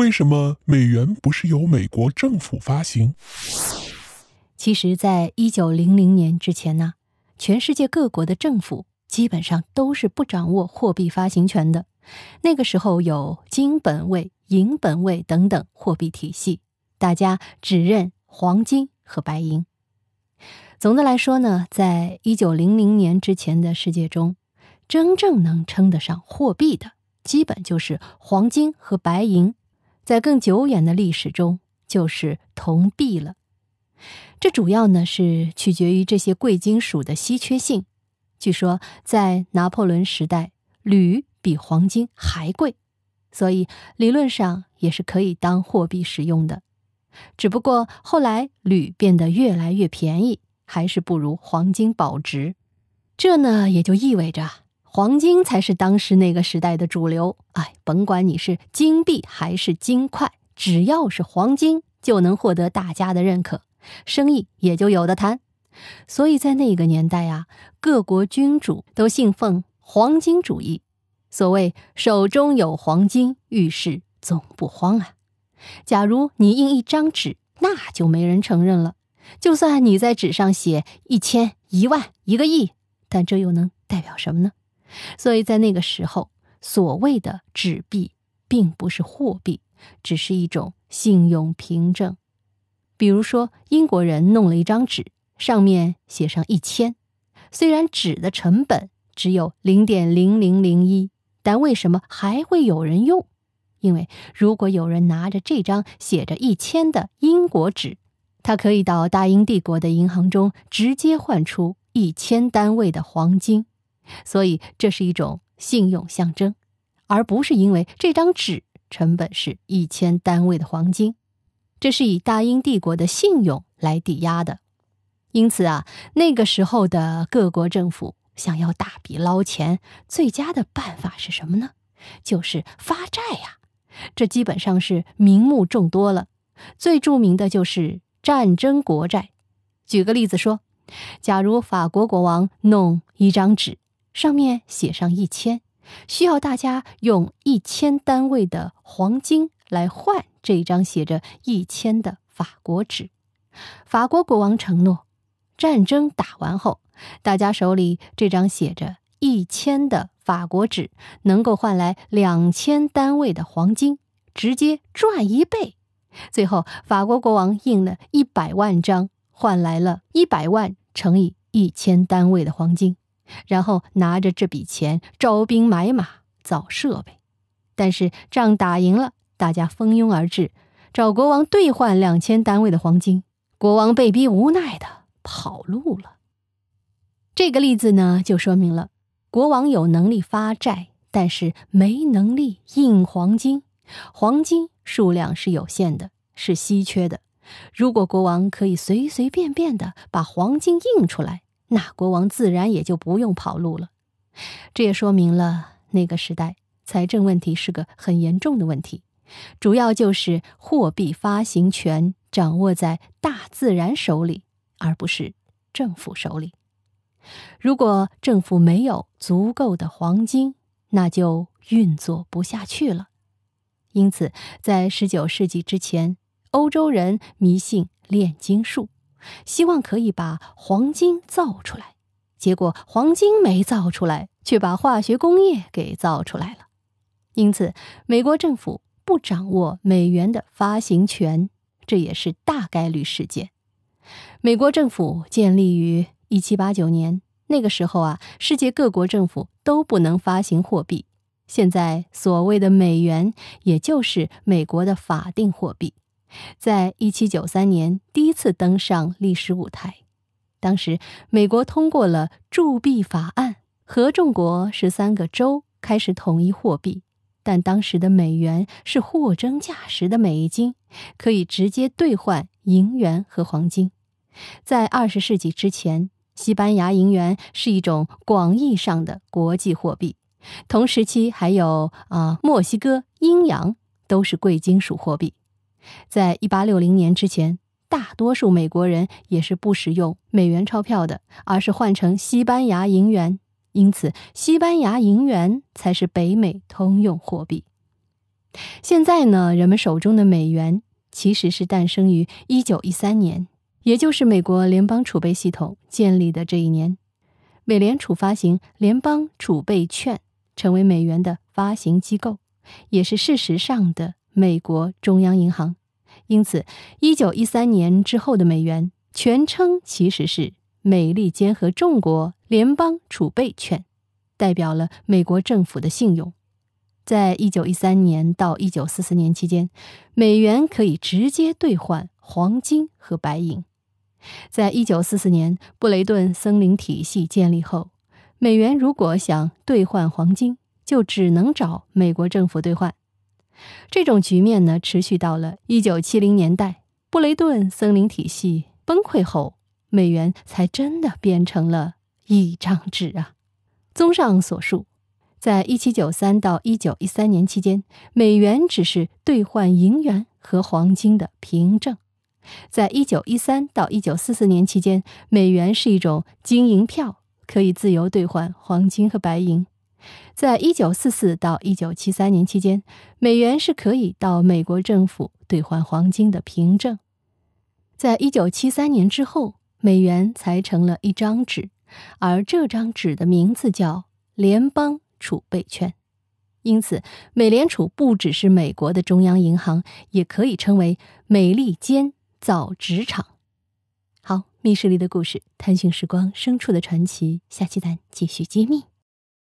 为什么美元不是由美国政府发行？其实，在一九零零年之前呢，全世界各国的政府基本上都是不掌握货币发行权的。那个时候有金本位、银本位等等货币体系，大家只认黄金和白银。总的来说呢，在一九零零年之前的世界中，真正能称得上货币的，基本就是黄金和白银。在更久远的历史中，就是铜币了。这主要呢是取决于这些贵金属的稀缺性。据说在拿破仑时代，铝比黄金还贵，所以理论上也是可以当货币使用的。只不过后来铝变得越来越便宜，还是不如黄金保值。这呢也就意味着黄金才是当时那个时代的主流。哎，甭管你是金币还是金块，只要是黄金，就能获得大家的认可，生意也就有的谈。所以在那个年代啊，各国君主都信奉黄金主义。所谓手中有黄金，遇事总不慌啊。假如你印一张纸，那就没人承认了。就算你在纸上写一千、一万、一个亿，但这又能代表什么呢？所以在那个时候，所谓的纸币并不是货币，只是一种信用凭证。比如说，英国人弄了一张纸，上面写上一千，虽然纸的成本只有零点零零零一，但为什么还会有人用？因为如果有人拿着这张写着一千的英国纸，他可以到大英帝国的银行中直接换出一千单位的黄金，所以这是一种信用象征，而不是因为这张纸成本是一千单位的黄金，这是以大英帝国的信用来抵押的。因此啊，那个时候的各国政府想要大笔捞钱，最佳的办法是什么呢？就是发债呀。这基本上是名目众多了，最著名的就是战争国债。举个例子说，假如法国国王弄一张纸，上面写上一千，需要大家用一千单位的黄金来换这张写着一千的法国纸。法国国王承诺，战争打完后，大家手里这张写着一千的。法国纸能够换来两千单位的黄金，直接赚一倍。最后，法国国王印了一百万张，换来了一百万乘以一千单位的黄金，然后拿着这笔钱招兵买马造设备。但是仗打赢了，大家蜂拥而至，找国王兑换两千单位的黄金。国王被逼无奈的跑路了。这个例子呢，就说明了。国王有能力发债，但是没能力印黄金。黄金数量是有限的，是稀缺的。如果国王可以随随便便的把黄金印出来，那国王自然也就不用跑路了。这也说明了那个时代财政问题是个很严重的问题，主要就是货币发行权掌握在大自然手里，而不是政府手里。如果政府没有足够的黄金，那就运作不下去了。因此，在十九世纪之前，欧洲人迷信炼金术，希望可以把黄金造出来。结果，黄金没造出来，却把化学工业给造出来了。因此，美国政府不掌握美元的发行权，这也是大概率事件。美国政府建立于。一七八九年，那个时候啊，世界各国政府都不能发行货币。现在所谓的美元，也就是美国的法定货币，在一七九三年第一次登上历史舞台。当时，美国通过了铸币法案，合众国十三个州开始统一货币。但当时的美元是货真价实的美金，可以直接兑换银元和黄金。在二十世纪之前。西班牙银元是一种广义上的国际货币，同时期还有啊墨西哥阴阳都是贵金属货币。在一八六零年之前，大多数美国人也是不使用美元钞票的，而是换成西班牙银元，因此西班牙银元才是北美通用货币。现在呢，人们手中的美元其实是诞生于一九一三年，也就是美国联邦储备系统建立的这一年。美联储发行联邦储备券，成为美元的发行机构，也是事实上的美国中央银行。因此，一九一三年之后的美元全称其实是美利坚合众国联邦储备券，代表了美国政府的信用。在一九一三年到一九四四年期间，美元可以直接兑换黄金和白银。在一九四四年布雷顿森林体系建立后，美元如果想兑换黄金，就只能找美国政府兑换。这种局面呢，持续到了一九七零年代，布雷顿森林体系崩溃后，美元才真的变成了一张纸啊。综上所述，在一七九三到一九一三年期间，美元只是兑换银元和黄金的凭证。在一九一三到一九四四年期间，美元是一种金银票，可以自由兑换黄金和白银。在一九四四到一九七三年期间，美元是可以到美国政府兑换黄金的凭证。在一九七三年之后，美元才成了一张纸，而这张纸的名字叫联邦储备券。因此，美联储不只是美国的中央银行，也可以称为美利坚。造纸厂，好，密室里的故事，探寻时光深处的传奇，下期咱继续揭秘。